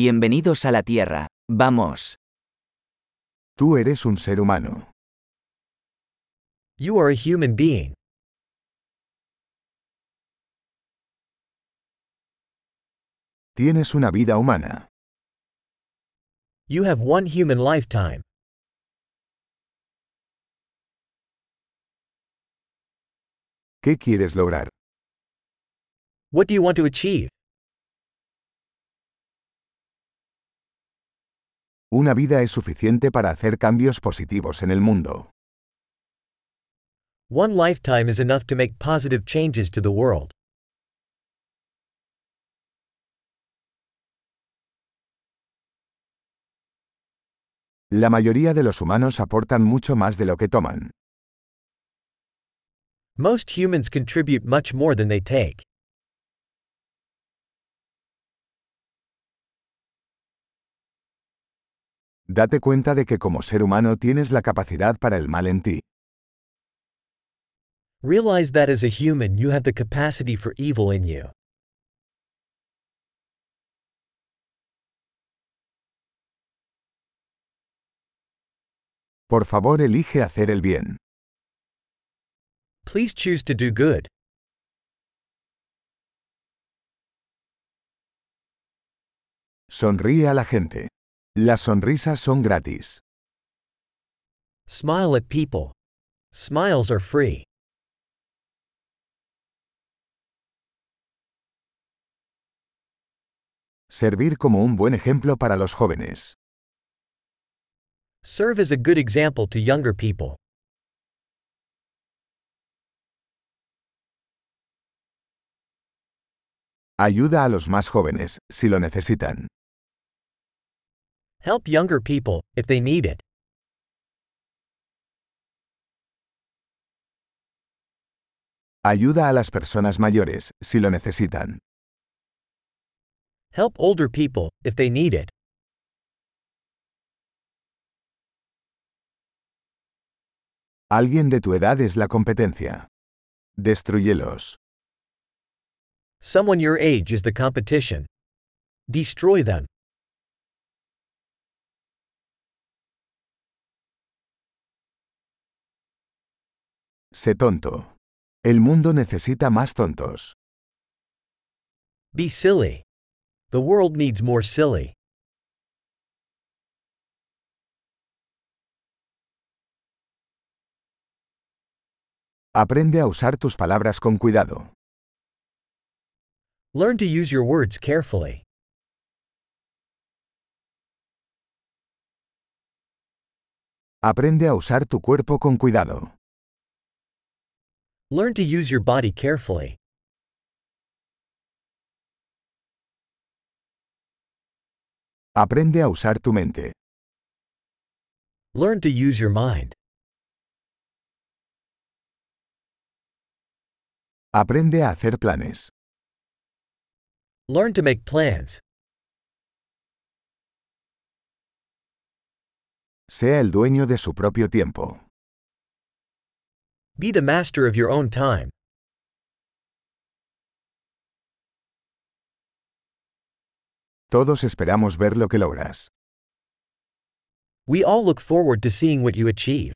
Bienvenidos a la Tierra. Vamos. Tú eres un ser humano. You are a human being. Tienes una vida humana. You have one human lifetime. ¿Qué quieres lograr? What do you want to achieve? Una vida es suficiente para hacer cambios positivos en el mundo. One lifetime is enough to make positive changes to the world. La mayoría de los humanos aportan mucho más de lo que toman. Most humans contribute much more than they take. Date cuenta de que como ser humano tienes la capacidad para el mal en ti. Realize that as a human you have the capacity for evil in you. Por favor, elige hacer el bien. Please choose to do good. Sonríe a la gente. Las sonrisas son gratis. Smile at people. Smiles are free. Servir como un buen ejemplo para los jóvenes. Serve as a good example to younger people. Ayuda a los más jóvenes, si lo necesitan. Help younger people, if they need it. Ayuda a las personas mayores, si lo necesitan. Help older people, if they need it. Alguien de tu edad es la competencia. Destruyelos. Someone your age is the competition. Destroy them. Sé tonto. El mundo necesita más tontos. Be silly. The world needs more silly. Aprende a usar tus palabras con cuidado. Learn to use your words carefully. Aprende a usar tu cuerpo con cuidado. Learn to use your body carefully. Aprende a usar tu mente. Learn to use your mind. Aprende a hacer planes. Learn to make plans. Sea el dueño de su propio tiempo. Be the master of your own time. Todos esperamos ver lo que logras. We all look forward to seeing what you achieve.